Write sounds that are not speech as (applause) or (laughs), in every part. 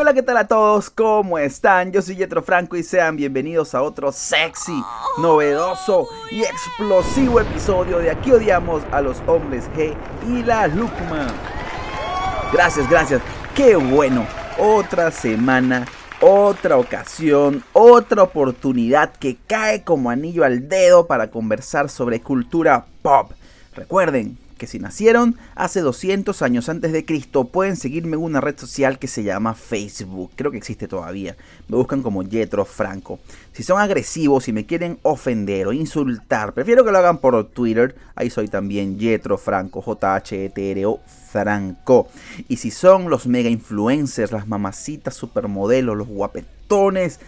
Hola, ¿qué tal a todos? ¿Cómo están? Yo soy Jetro Franco y sean bienvenidos a otro sexy, novedoso y explosivo episodio de Aquí odiamos a los hombres G y la lúcuma. Gracias, gracias. Qué bueno. Otra semana, otra ocasión, otra oportunidad que cae como anillo al dedo para conversar sobre cultura pop. Recuerden, que si nacieron hace 200 años antes de Cristo pueden seguirme en una red social que se llama Facebook. Creo que existe todavía. Me buscan como Jetro Franco. Si son agresivos y me quieren ofender o insultar, prefiero que lo hagan por Twitter. Ahí soy también Jetro Franco, J-H-E-T-R-O Franco. Y si son los mega influencers, las mamacitas supermodelos, los guapetones,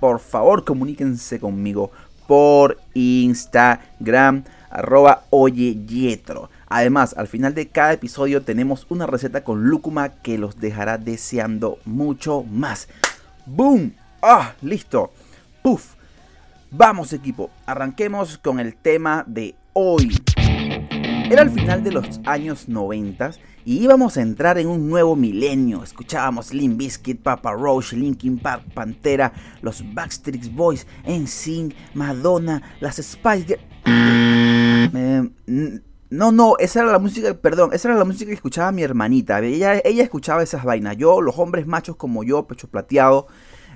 por favor comuníquense conmigo por Instagram arroba oye Además, al final de cada episodio tenemos una receta con lúcuma que los dejará deseando mucho más. ¡Boom! ¡Ah! ¡Listo! ¡Puf! Vamos equipo, arranquemos con el tema de hoy. Era el final de los años 90 y íbamos a entrar en un nuevo milenio. Escuchábamos Limp Bizkit, Papa Roach, Linkin Park, Pantera, los Backstreet Boys, NSYNC, Madonna, las Spice eh, no, no, esa era la música, perdón, esa era la música que escuchaba mi hermanita. Ella, ella escuchaba esas vainas. Yo, los hombres machos como yo, pecho plateado,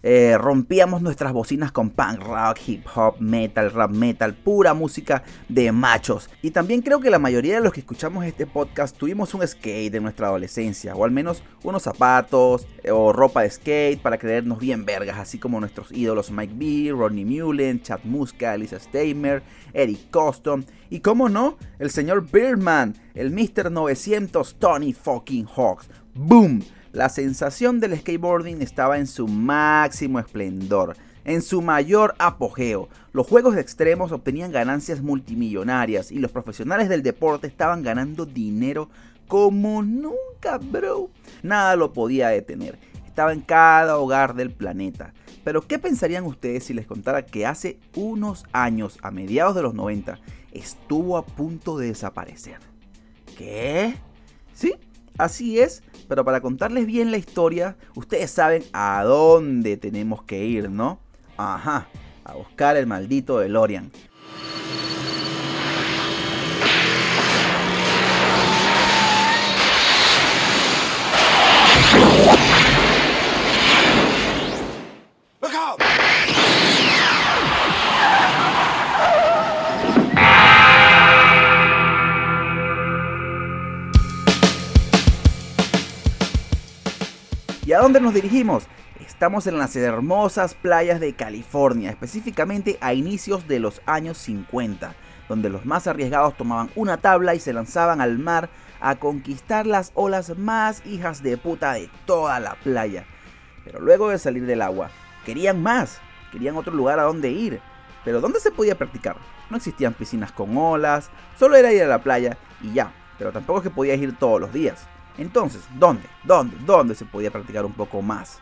eh, rompíamos nuestras bocinas con punk rock, hip hop, metal, rap metal, pura música de machos. Y también creo que la mayoría de los que escuchamos este podcast tuvimos un skate en nuestra adolescencia, o al menos unos zapatos eh, o ropa de skate para creernos bien vergas, así como nuestros ídolos Mike B, Rodney Mullen, Chad Muska, Lisa Steimer, Eric Coston y como no, el señor Birdman, el Mr. 900 Tony fucking Hawks. ¡Boom! La sensación del skateboarding estaba en su máximo esplendor, en su mayor apogeo. Los juegos extremos obtenían ganancias multimillonarias y los profesionales del deporte estaban ganando dinero como nunca, bro. Nada lo podía detener. Estaba en cada hogar del planeta. Pero ¿qué pensarían ustedes si les contara que hace unos años, a mediados de los 90, estuvo a punto de desaparecer? ¿Qué? ¿Sí? Así es, pero para contarles bien la historia, ustedes saben a dónde tenemos que ir, ¿no? Ajá, a buscar el maldito DeLorean. ¿Y a dónde nos dirigimos? Estamos en las hermosas playas de California, específicamente a inicios de los años 50, donde los más arriesgados tomaban una tabla y se lanzaban al mar a conquistar las olas más hijas de puta de toda la playa. Pero luego de salir del agua, querían más, querían otro lugar a donde ir. Pero ¿dónde se podía practicar? No existían piscinas con olas, solo era ir a la playa y ya, pero tampoco es que podías ir todos los días. Entonces, ¿dónde? ¿Dónde? ¿Dónde se podía practicar un poco más?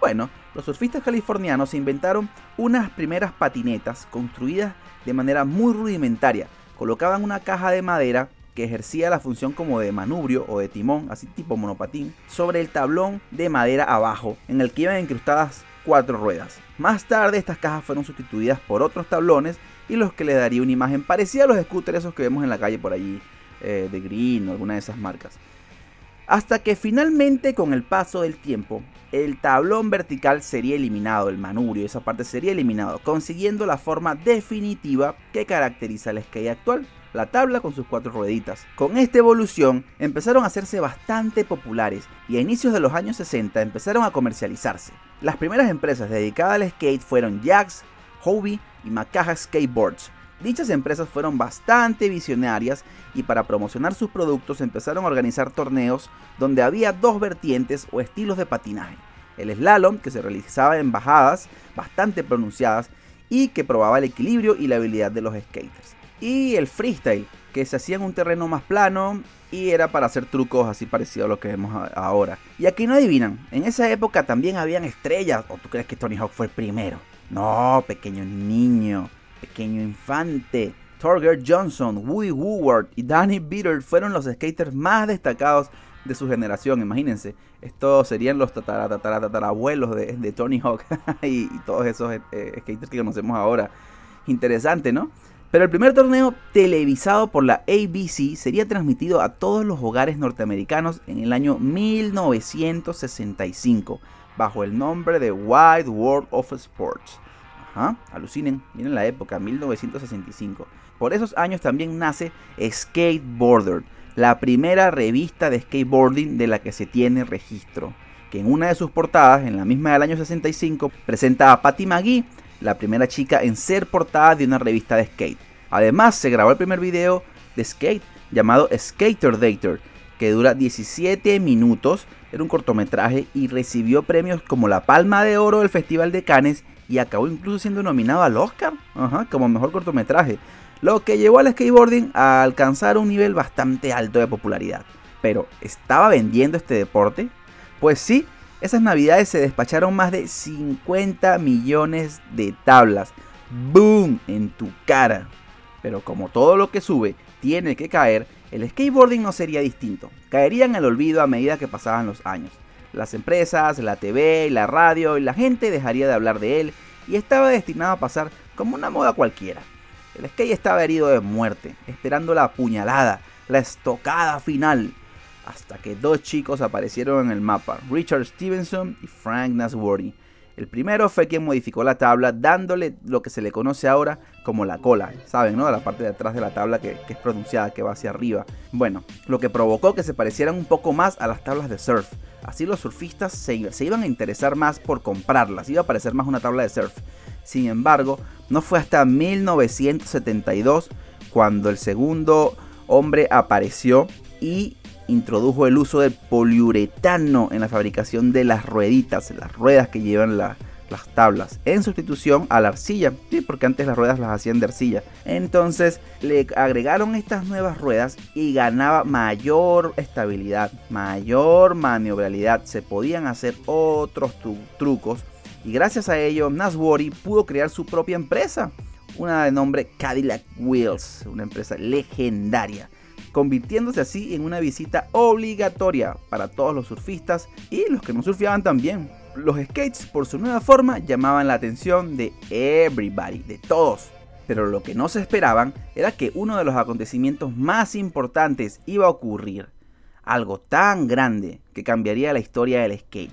Bueno, los surfistas californianos inventaron unas primeras patinetas construidas de manera muy rudimentaria. Colocaban una caja de madera que ejercía la función como de manubrio o de timón, así tipo monopatín, sobre el tablón de madera abajo, en el que iban incrustadas cuatro ruedas. Más tarde estas cajas fueron sustituidas por otros tablones y los que le daría una imagen parecida a los scooters esos que vemos en la calle por allí, eh, de Green o alguna de esas marcas. Hasta que finalmente con el paso del tiempo, el tablón vertical sería eliminado, el manubrio, esa parte sería eliminado, consiguiendo la forma definitiva que caracteriza el skate actual, la tabla con sus cuatro rueditas. Con esta evolución empezaron a hacerse bastante populares y a inicios de los años 60 empezaron a comercializarse. Las primeras empresas dedicadas al skate fueron Jax, Hobie y Macaja Skateboards, Dichas empresas fueron bastante visionarias y para promocionar sus productos empezaron a organizar torneos donde había dos vertientes o estilos de patinaje. El slalom, que se realizaba en bajadas bastante pronunciadas y que probaba el equilibrio y la habilidad de los skaters. Y el freestyle, que se hacía en un terreno más plano y era para hacer trucos así parecidos a lo que vemos ahora. Y aquí no adivinan, en esa época también habían estrellas, o tú crees que Tony Hawk fue el primero. No, pequeño niño. Pequeño Infante, Torger Johnson, Woody Woodward y Danny Bitter fueron los skaters más destacados de su generación, imagínense. Estos serían los tatarabuelos de, de Tony Hawk (laughs) y, todos esos eh, skaters que conocemos ahora. Interesante, ¿no? Pero el primer torneo televisado por la ABC sería transmitido a todos los hogares norteamericanos en el año 1965, bajo el nombre de Wide World of Sports. Alucinen, miren la época, 1965. Por esos años también nace Skateboarder, la primera revista de skateboarding de la que se tiene registro, que en una de sus portadas, en la misma del año 65, presenta a Patty McGee la primera chica en ser portada de una revista de skate. Además, se grabó el primer video de skate llamado Skater Dater, que dura 17 minutos, era un cortometraje y recibió premios como la Palma de Oro del Festival de Cannes y acabó incluso siendo nominado al Oscar como mejor cortometraje, lo que llevó al skateboarding a alcanzar un nivel bastante alto de popularidad. Pero, ¿estaba vendiendo este deporte? Pues sí, esas navidades se despacharon más de 50 millones de tablas. ¡Boom! En tu cara. Pero como todo lo que sube tiene que caer, el skateboarding no sería distinto. Caería en el olvido a medida que pasaban los años. Las empresas, la TV, la radio y la gente dejaría de hablar de él y estaba destinado a pasar como una moda cualquiera. El skate estaba herido de muerte, esperando la puñalada, la estocada final, hasta que dos chicos aparecieron en el mapa, Richard Stevenson y Frank Nasworthy. El primero fue quien modificó la tabla dándole lo que se le conoce ahora como la cola, ¿saben? ¿no? La parte de atrás de la tabla que, es pronunciada, que va hacia arriba. Bueno, lo que provocó que se parecieran un poco más a las tablas de surf. Así los surfistas se, iban a interesar más por comprarlas, iba a parecer más una tabla de surf. Sin embargo, no fue hasta 1972 cuando el segundo hombre apareció y introdujo el uso del poliuretano en la fabricación de las rueditas, las ruedas que llevan las tablas, en sustitución a la arcilla, sí, porque antes las ruedas las hacían de arcilla. Entonces le agregaron estas nuevas ruedas y ganaba mayor estabilidad, mayor maniobrabilidad, se podían hacer otros trucos y gracias a ello Nasworthy pudo crear su propia empresa, una de nombre Cadillac Wheels, una empresa legendaria convirtiéndose así en una visita obligatoria para todos los surfistas y los que no surfeaban también. Los skates por su nueva forma llamaban la atención de everybody, de todos. Pero lo que no se esperaban era que uno de los acontecimientos más importantes iba a ocurrir. Algo tan grande que cambiaría la historia del skate.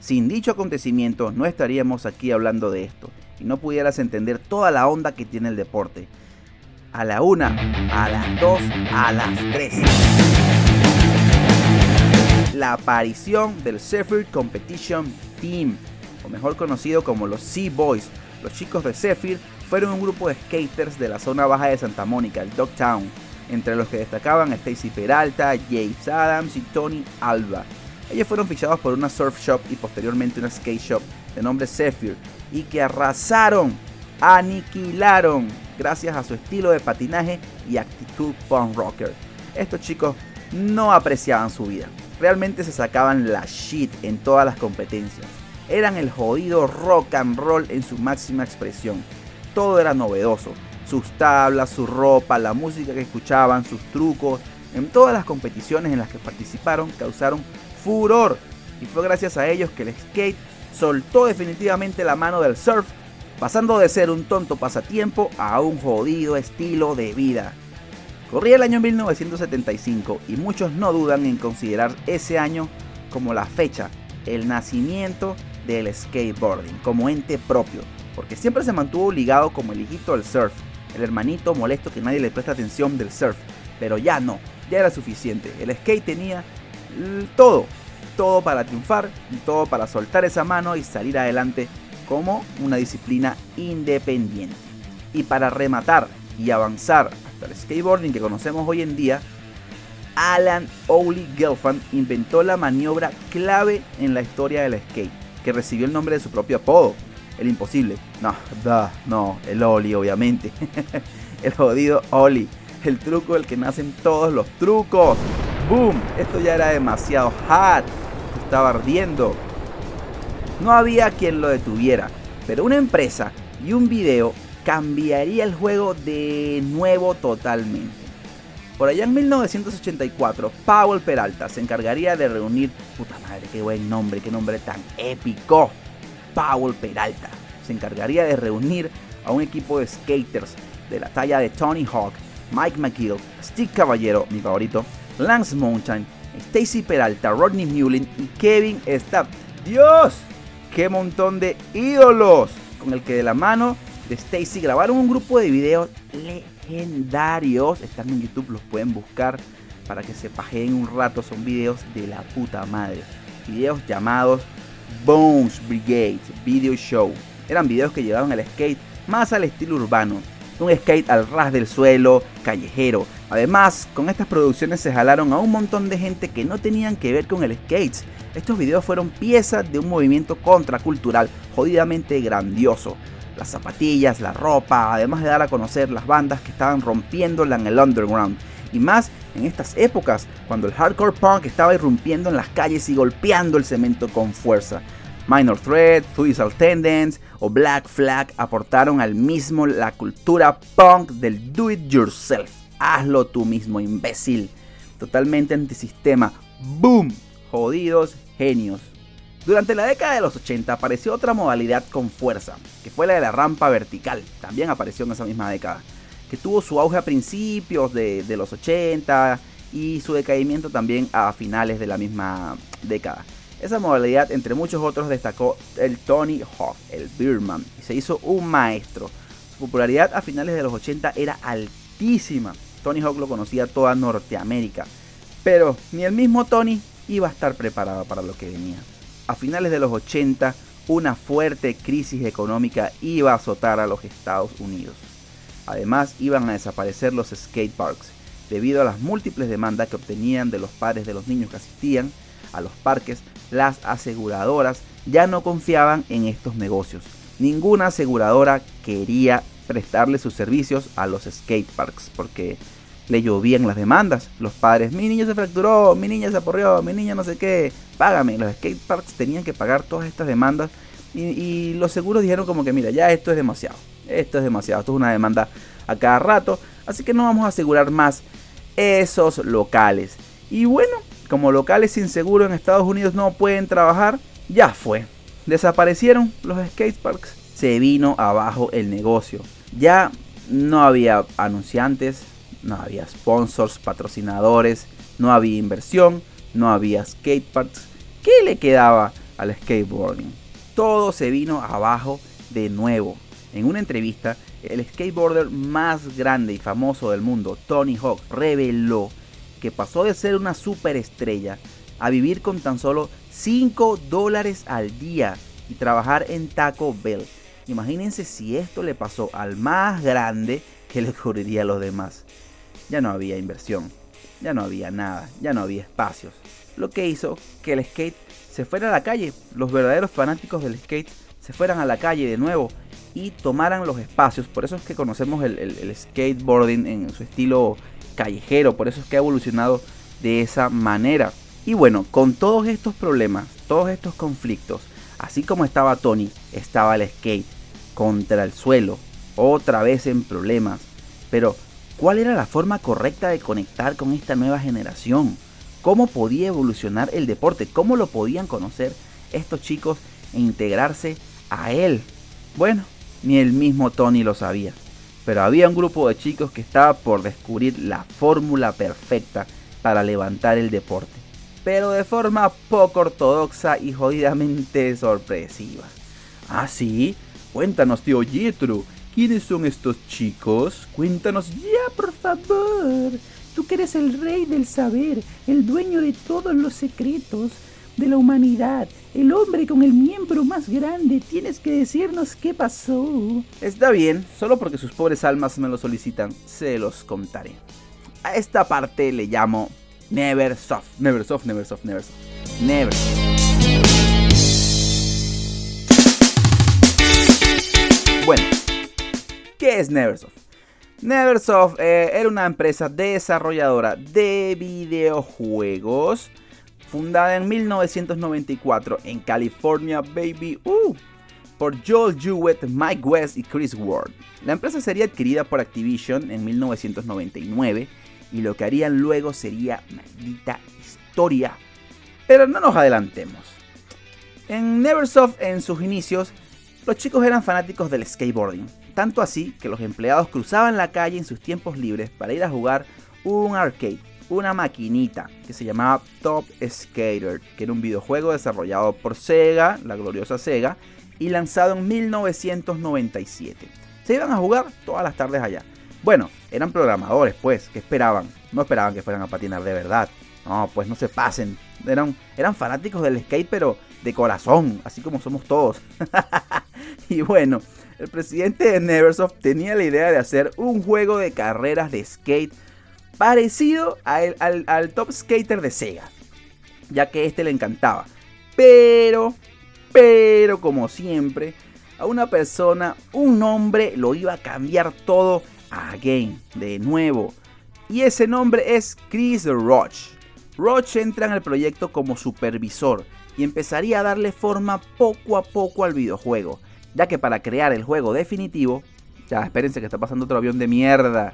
Sin dicho acontecimiento no estaríamos aquí hablando de esto y no pudieras entender toda la onda que tiene el deporte a la una, a las dos, a las tres. La aparición del Zephyr Competition Team, o mejor conocido como los Sea Boys. Los chicos de Zephyr fueron un grupo de skaters de la zona baja de Santa Mónica, el Dogtown, entre los que destacaban Stacy Peralta, James Adams y Tony Alba. Ellos fueron fichados por una surf shop y posteriormente una skate shop de nombre Zephyr y que arrasaron, aniquilaron gracias a su estilo de patinaje y actitud punk rocker. Estos chicos no apreciaban su vida, realmente se sacaban la shit en todas las competencias. Eran el jodido rock and roll en su máxima expresión. Todo era novedoso. Sus tablas, su ropa, la música que escuchaban, sus trucos, en todas las competiciones en las que participaron causaron furor. Y fue gracias a ellos que el skate soltó definitivamente la mano del surf pasando de ser un tonto pasatiempo a un jodido estilo de vida. Corría el año 1975 y muchos no dudan en considerar ese año como la fecha, el nacimiento del skateboarding como ente propio, porque siempre se mantuvo ligado como el hijito del surf, el hermanito molesto que nadie le presta atención del surf, pero ya no, ya era suficiente, el skate tenía todo, todo para triunfar y todo para soltar esa mano y salir adelante como una disciplina independiente. Y para rematar y avanzar el skateboarding que conocemos hoy en día, Alan Owley Gelfand inventó la maniobra clave en la historia del skate, que recibió el nombre de su propio apodo, el imposible. No, no, el Oli obviamente. (laughs) el jodido Oli, el truco del que nacen todos los trucos. ¡Boom! Esto ya era demasiado hot, estaba ardiendo. No había quien lo detuviera, pero una empresa y un video cambiaría el juego de nuevo totalmente. Por allá en 1984, Powell Peralta se encargaría de reunir, puta madre, qué buen nombre, qué nombre tan épico. Powell Peralta se encargaría de reunir a un equipo de skaters de la talla de Tony Hawk, Mike McGill, Steve Caballero, mi favorito, Lance Mountain, Stacy Peralta, Rodney Mullen y Kevin Stapp. ¡Dios! ¡Qué montón de ídolos! Con el que de la mano Stacy grabaron un grupo de videos legendarios. Están en YouTube, los pueden buscar para que se pajeen un rato. Son videos de la puta madre. Videos llamados Bones Brigade Video Show. Eran videos que llevaban el skate más al estilo urbano. Un skate al ras del suelo, callejero. Además, con estas producciones se jalaron a un montón de gente que no tenían que ver con el skate. Estos videos fueron piezas de un movimiento contracultural jodidamente grandioso las zapatillas, la ropa, además de dar a conocer las bandas que estaban rompiéndola en el underground. Y más en estas épocas, cuando el hardcore punk estaba irrumpiendo en las calles y golpeando el cemento con fuerza. Minor Threat, Suicidal Tendencies o Black Flag aportaron al mismo la cultura punk del do it yourself. Hazlo tú mismo, imbécil. Totalmente antisistema. ¡Boom! Jodidos genios. Durante la década de los 80 apareció otra modalidad con fuerza, que fue la de la rampa vertical, también apareció en esa misma década, que tuvo su auge a principios de, los 80 y su decaimiento también a finales de la misma década. Esa modalidad, entre muchos otros, destacó el Tony Hawk, el Beerman, y se hizo un maestro. Su popularidad a finales de los 80 era altísima. Tony Hawk lo conocía toda Norteamérica, pero ni el mismo Tony iba a estar preparado para lo que venía a finales de los 80 una fuerte crisis económica iba a azotar a los Estados Unidos. Además iban a desaparecer los skate parks debido a las múltiples demandas que obtenían de los padres de los niños que asistían a los parques, las aseguradoras ya no confiaban en estos negocios. Ninguna aseguradora quería prestarle sus servicios a los skate parks porque le llovían las demandas. Los padres, mi niño se fracturó, mi niña se aporrió, mi niña no sé qué, págame. Los skate parks tenían que pagar todas estas demandas y, los seguros dijeron como que mira, ya esto es demasiado, esto es demasiado, esto es una demanda a cada rato, así que no vamos a asegurar más esos locales. Y bueno, como locales sin seguro en Estados Unidos no pueden trabajar, ya fue. Desaparecieron los skate parks, se vino abajo el negocio. Ya no había anunciantes, no había sponsors, patrocinadores, no había inversión, no había skateparks. ¿Qué le quedaba al skateboarding? Todo se vino abajo de nuevo. En una entrevista, el skateboarder más grande y famoso del mundo, Tony Hawk, reveló que pasó de ser una superestrella a vivir con tan solo 5 dólares al día y trabajar en Taco Bell. Imagínense si esto le pasó al más grande, que le ocurriría a los demás ya no había inversión, ya no había nada, ya no había espacios. Lo que hizo que el skate se fuera a la calle, los verdaderos fanáticos del skate se fueran a la calle de nuevo y tomaran los espacios. Por eso es que conocemos el, skateboarding en su estilo callejero, por eso es que ha evolucionado de esa manera. Y bueno, con todos estos problemas, todos estos conflictos, así como estaba Tony, estaba el skate contra el suelo, otra vez en problemas. Pero ¿Cuál era la forma correcta de conectar con esta nueva generación? ¿Cómo podía evolucionar el deporte? ¿Cómo lo podían conocer estos chicos e integrarse a él? Bueno, ni el mismo Tony lo sabía. Pero había un grupo de chicos que estaba por descubrir la fórmula perfecta para levantar el deporte. Pero de forma poco ortodoxa y jodidamente sorpresiva. Ah, sí, cuéntanos, tío Yetro, ¿Quiénes son estos chicos? Cuéntanos ya, por favor. Tú que eres el rey del saber, el dueño de todos los secretos de la humanidad, el hombre con el miembro más grande, tienes que decirnos qué pasó. Está bien, solo porque sus pobres almas me lo solicitan, se los contaré. A esta parte le llamo Never Soft, Never Soft, Never Soft, Never Soft. Never. Bueno, ¿Qué es Neversoft? Neversoft eh, era una empresa desarrolladora de videojuegos fundada en 1994 en California, baby, uh, por Joel Jewett, Mike West y Chris Ward. La empresa sería adquirida por Activision en 1999 y lo que harían luego sería maldita historia. Pero no nos adelantemos. En Neversoft en sus inicios, los chicos eran fanáticos del skateboarding, tanto así que los empleados cruzaban la calle en sus tiempos libres para ir a jugar un arcade, una maquinita que se llamaba Top Skater, que era un videojuego desarrollado por Sega, la gloriosa Sega, y lanzado en 1997. Se iban a jugar todas las tardes allá. Bueno, eran programadores, pues, que esperaban? No esperaban que fueran a patinar de verdad. No, pues no se pasen. Eran, eran fanáticos del skate, pero de corazón, así como somos todos. (laughs) y bueno, el presidente de Neversoft tenía la idea de hacer un juego de carreras de skate parecido al, Top Skater de Sega, ya que este le encantaba. Pero, pero como siempre, a una persona, un nombre lo iba a cambiar todo again, de nuevo. Y ese nombre es Chris Roach. Roach entra en el proyecto como supervisor y empezaría a darle forma poco a poco al videojuego, ya que para crear el juego definitivo, ya espérense que está pasando otro avión de mierda.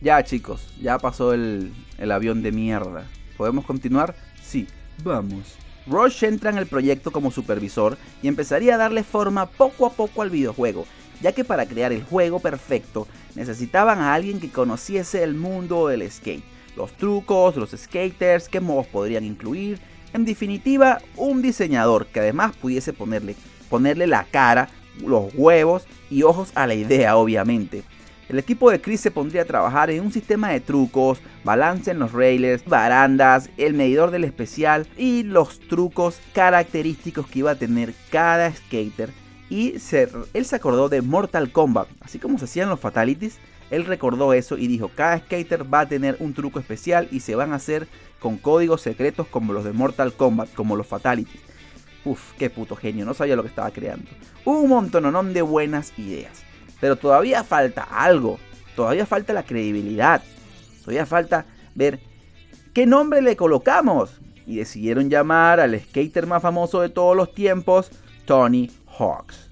Ya chicos, ya pasó el, el avión de mierda. ¿Podemos continuar? Sí, vamos. Rush entra en el proyecto como supervisor y empezaría a darle forma poco a poco al videojuego, ya que para crear el juego perfecto necesitaban a alguien que conociese el mundo del skate, los trucos, los skaters, qué modos podrían incluir, en definitiva un diseñador que además pudiese ponerle, ponerle la cara, los huevos y ojos a la idea obviamente. El equipo de Chris se pondría a trabajar en un sistema de trucos, balance en los rails, barandas, el medidor del especial y los trucos característicos que iba a tener cada skater. Y él se acordó de Mortal Kombat, así como se hacían los fatalities. Él recordó eso y dijo, cada skater va a tener un truco especial y se van a hacer con códigos secretos como los de Mortal Kombat, como los fatalities. Uf, qué puto genio, no sabía lo que estaba creando. Un montononón de buenas ideas. Pero todavía falta algo. Todavía falta la credibilidad. Todavía falta ver qué nombre le colocamos. Y decidieron llamar al skater más famoso de todos los tiempos, Tony Hawks.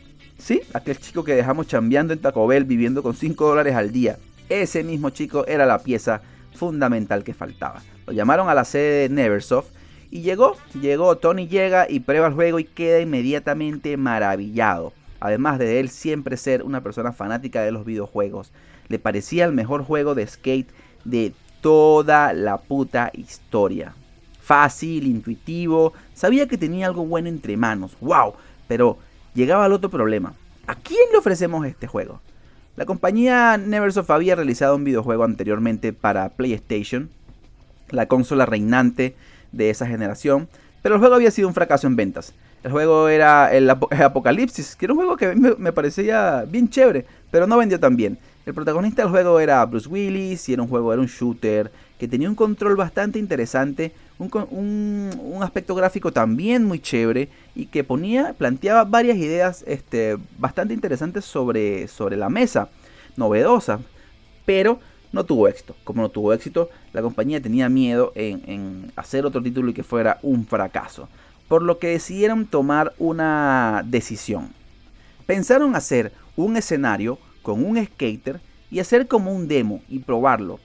Sí, aquel chico que dejamos chambeando en Taco Bell viviendo con 5 dólares al día. Ese mismo chico era la pieza fundamental que faltaba. Lo llamaron a la sede de Neversoft y llegó, llegó, Tony llega y prueba el juego y queda inmediatamente maravillado además de él siempre ser una persona fanática de los videojuegos. Le parecía el mejor juego de skate de toda la puta historia. Fácil, intuitivo, sabía que tenía algo bueno entre manos, wow, pero llegaba al otro problema. ¿A quién le ofrecemos este juego? La compañía Neversoft había realizado un videojuego anteriormente para PlayStation, la consola reinante de esa generación, pero el juego había sido un fracaso en ventas. El juego era el, Apocalipsis, que era un juego que me, parecía bien chévere, pero no vendió tan bien. El protagonista del juego era Bruce Willis y era un juego, era un shooter que tenía un control bastante interesante, un, aspecto gráfico también muy chévere y que ponía, planteaba varias ideas este, bastante interesantes sobre, sobre la mesa, novedosas, pero no tuvo éxito. Como no tuvo éxito, la compañía tenía miedo en hacer otro título y que fuera un fracaso por lo que decidieron tomar una decisión. Pensaron hacer un escenario con un skater y hacer como un demo y probarlo,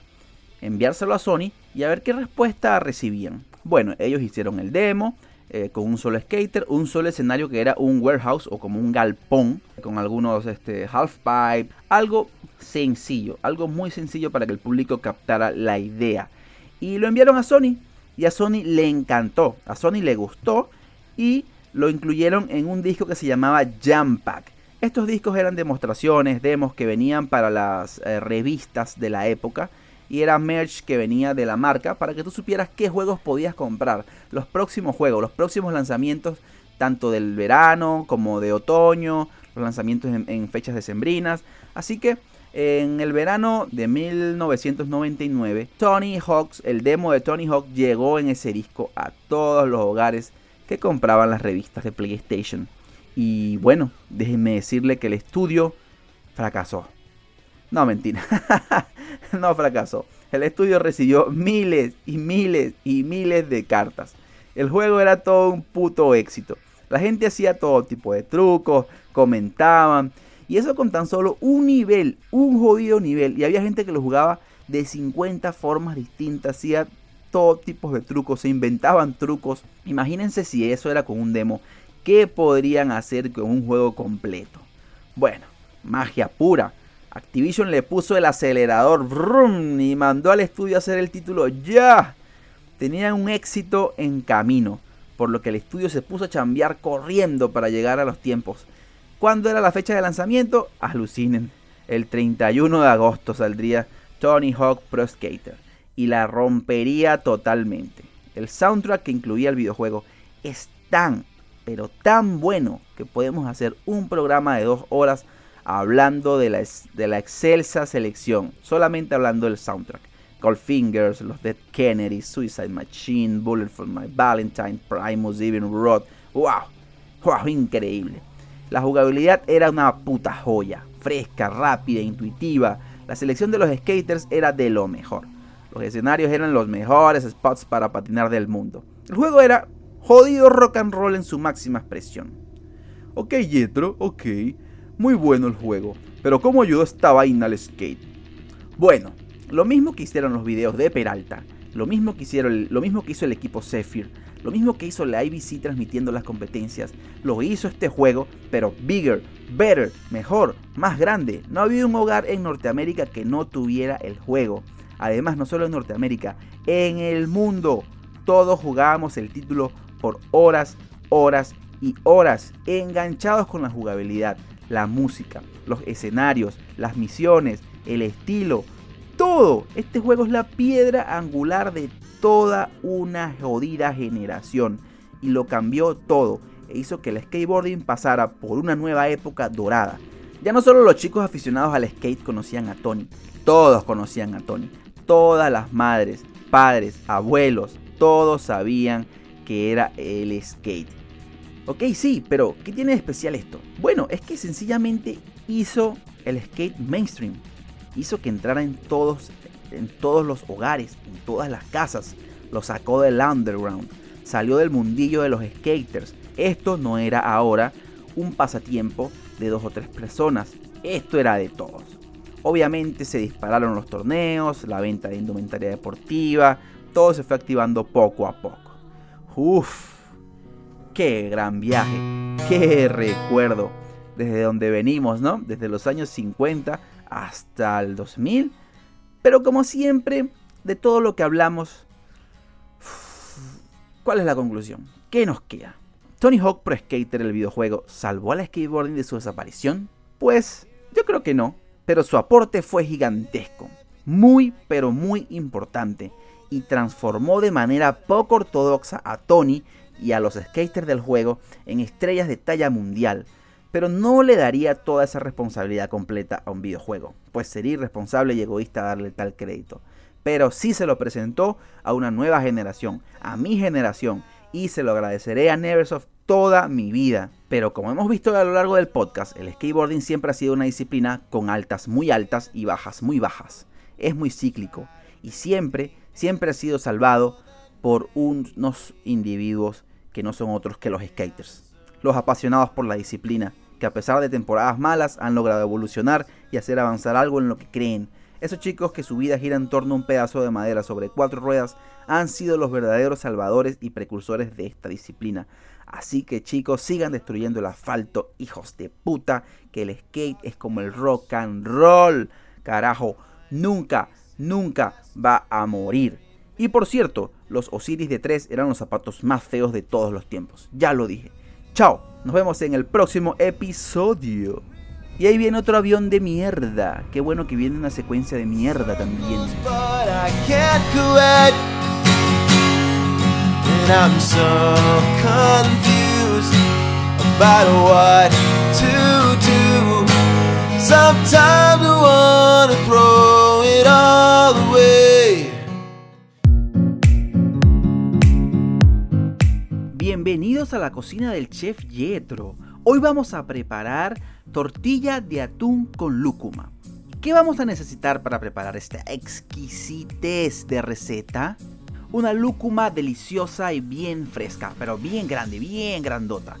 enviárselo a Sony y a ver qué respuesta recibían. Bueno, ellos hicieron el demo eh, con un solo skater, un solo escenario que era un warehouse o como un galpón con algunos este, half pipe, algo sencillo, algo muy sencillo para que el público captara la idea. Y lo enviaron a Sony y a Sony le encantó, a Sony le gustó y lo incluyeron en un disco que se llamaba Jam Pack. Estos discos eran demostraciones, demos que venían para las eh, revistas de la época y era merch que venía de la marca para que tú supieras qué juegos podías comprar, los próximos juegos, los próximos lanzamientos tanto del verano como de otoño, los lanzamientos en, fechas decembrinas. Así que en el verano de 1999, Tony Hawk's, el demo de Tony Hawk llegó en ese disco a todos los hogares que compraban las revistas de PlayStation. Y bueno, déjenme decirle que el estudio fracasó. No, mentira. (laughs) no fracasó. El estudio recibió miles y miles y miles de cartas. El juego era todo un puto éxito. La gente hacía todo tipo de trucos, comentaban, y eso con tan solo un nivel, un jodido nivel, y había gente que lo jugaba de 50 formas distintas, hacía todo tipo de trucos, se inventaban trucos. Imagínense si eso era con un demo, ¿qué podrían hacer con un juego completo? Bueno, magia pura. Activision le puso el acelerador y mandó al estudio a hacer el título ya. Tenían un éxito en camino, por lo que el estudio se puso a chambear corriendo para llegar a los tiempos. ¿Cuándo era la fecha de lanzamiento? Alucinen. El 31 de agosto saldría Tony Hawk Pro Skater y la rompería totalmente. El soundtrack que incluía el videojuego es tan, pero tan bueno que podemos hacer un programa de dos horas hablando de la, de la excelsa selección, solamente hablando del soundtrack. Goldfingers, los Dead Kennedy, Suicide Machine, Bullet for My Valentine, Primus, Even Rod. ¡Wow! ¡Wow! Increíble. La jugabilidad era una puta joya, fresca, rápida, intuitiva. La selección de los skaters era de lo mejor. Los escenarios eran los mejores spots para patinar del mundo. El juego era jodido rock and roll en su máxima expresión. Ok, Jetro, ok. Muy bueno el juego, pero ¿cómo ayudó esta vaina al skate? Bueno, lo mismo que hicieron los videos de Peralta, lo mismo que, hicieron, lo mismo que hizo el equipo Zephyr, lo mismo que hizo la IBC transmitiendo las competencias, lo hizo este juego, pero bigger, better, mejor, más grande. No había un hogar en Norteamérica que no tuviera el juego. Además, no solo en Norteamérica, en el mundo. Todos jugábamos el título por horas, horas y horas, enganchados con la jugabilidad la música, los escenarios, las misiones, el estilo, todo. Este juego es la piedra angular de toda una jodida generación y lo cambió todo e hizo que el skateboarding pasara por una nueva época dorada. Ya no solo los chicos aficionados al skate conocían a Tony, todos conocían a Tony. Todas las madres, padres, abuelos, todos sabían que era el skate. Ok, sí, pero ¿qué tiene de especial esto? Bueno, es que sencillamente hizo el skate mainstream. Hizo que entrara en todos, en todos los hogares, en todas las casas. Lo sacó del underground. Salió del mundillo de los skaters. Esto no era ahora un pasatiempo de dos o tres personas. Esto era de todos. Obviamente se dispararon los torneos, la venta de indumentaria deportiva, todo se fue activando poco a poco. Uf, qué gran viaje, qué recuerdo. Desde donde venimos, ¿no? Desde los años 50 hasta el 2000. Pero como siempre, de todo lo que hablamos, ¿cuál es la conclusión? ¿Qué nos queda? ¿Tony Hawk Pro Skater, el videojuego, salvó al skateboarding de su desaparición? Pues yo creo que no, pero su aporte fue gigantesco, muy pero muy importante, y transformó de manera poco ortodoxa a Tony y a los skaters del juego en estrellas de talla mundial, pero no le daría toda esa responsabilidad completa a un videojuego, pues sería irresponsable y egoísta darle tal crédito. Pero sí se lo presentó a una nueva generación, a mi generación, y se lo agradeceré a Neversoft toda mi vida. Pero como hemos visto a lo largo del podcast, el skateboarding siempre ha sido una disciplina con altas muy altas y bajas muy bajas. Es muy cíclico y siempre, siempre ha sido salvado por unos individuos que no son otros que los skaters. Los apasionados por la disciplina, que a pesar de temporadas malas han logrado evolucionar y hacer avanzar algo en lo que creen. Esos chicos que su vida gira en torno a un pedazo de madera sobre cuatro ruedas han sido los verdaderos salvadores y precursores de esta disciplina. Así que chicos, sigan destruyendo el asfalto, hijos de puta, que el skate es como el rock and roll. Carajo, nunca, nunca va a morir. Y por cierto, los Osiris de 3 eran los zapatos más feos de todos los tiempos. Ya lo dije. Chao, nos vemos en el próximo episodio. Y ahí viene otro avión de mierda. Qué bueno que viene una secuencia de mierda también. Sometimes I wanna throw Bienvenidos a la cocina del chef Yetro. Hoy vamos a preparar tortilla de atún con lúcuma. ¿Qué vamos a necesitar para preparar esta exquisitez de receta? Una lúcuma deliciosa y bien fresca, pero bien grande, bien grandota.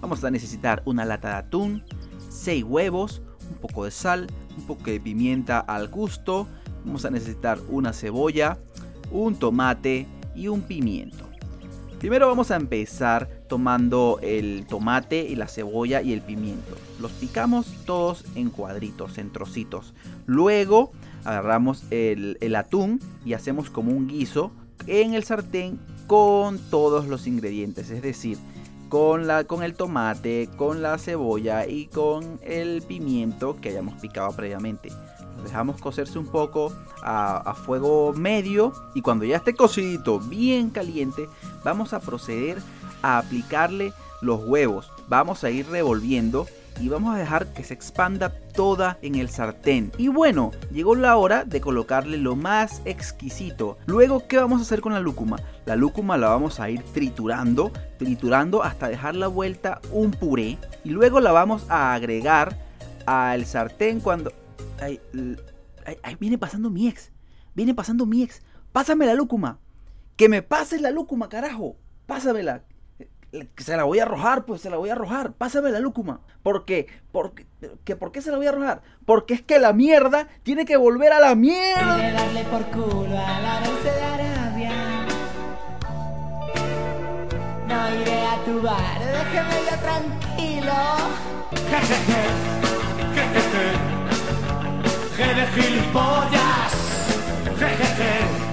Vamos a necesitar una lata de atún, 6 huevos, un poco de sal, un poco de pimienta al gusto. Vamos a necesitar una cebolla, un tomate y un pimiento. Primero vamos a empezar tomando el tomate y la cebolla y el pimiento. Los picamos todos en cuadritos, en trocitos. Luego agarramos el, atún y hacemos como un guiso en el sartén con todos los ingredientes. Es decir, con, la, con el tomate, con la cebolla y con el pimiento que hayamos picado previamente. Dejamos cocerse un poco a, fuego medio y cuando ya esté cocidito bien caliente vamos a proceder a aplicarle los huevos. Vamos a ir revolviendo y vamos a dejar que se expanda toda en el sartén. Y bueno, llegó la hora de colocarle lo más exquisito. Luego, ¿qué vamos a hacer con la lúcuma? La lúcuma la vamos a ir triturando, triturando hasta dejar la vuelta un puré. Y luego la vamos a agregar al sartén cuando... Ay, ay, viene pasando mi ex. Viene pasando mi ex. Pásame la lúcuma. Que me pases la lúcuma, carajo. Pásamela se la voy a arrojar, pues se la voy a arrojar. Pásame la lúcuma. ¿Por qué? ¿Por qué, ¿Por qué se la voy a arrojar? Porque es que la mierda tiene que volver a la mierda. Quiere darle por culo a la de Arabia. No iré a tu bar, déjeme yo tranquilo. (laughs) Jeje de gilipollas. Jejeje.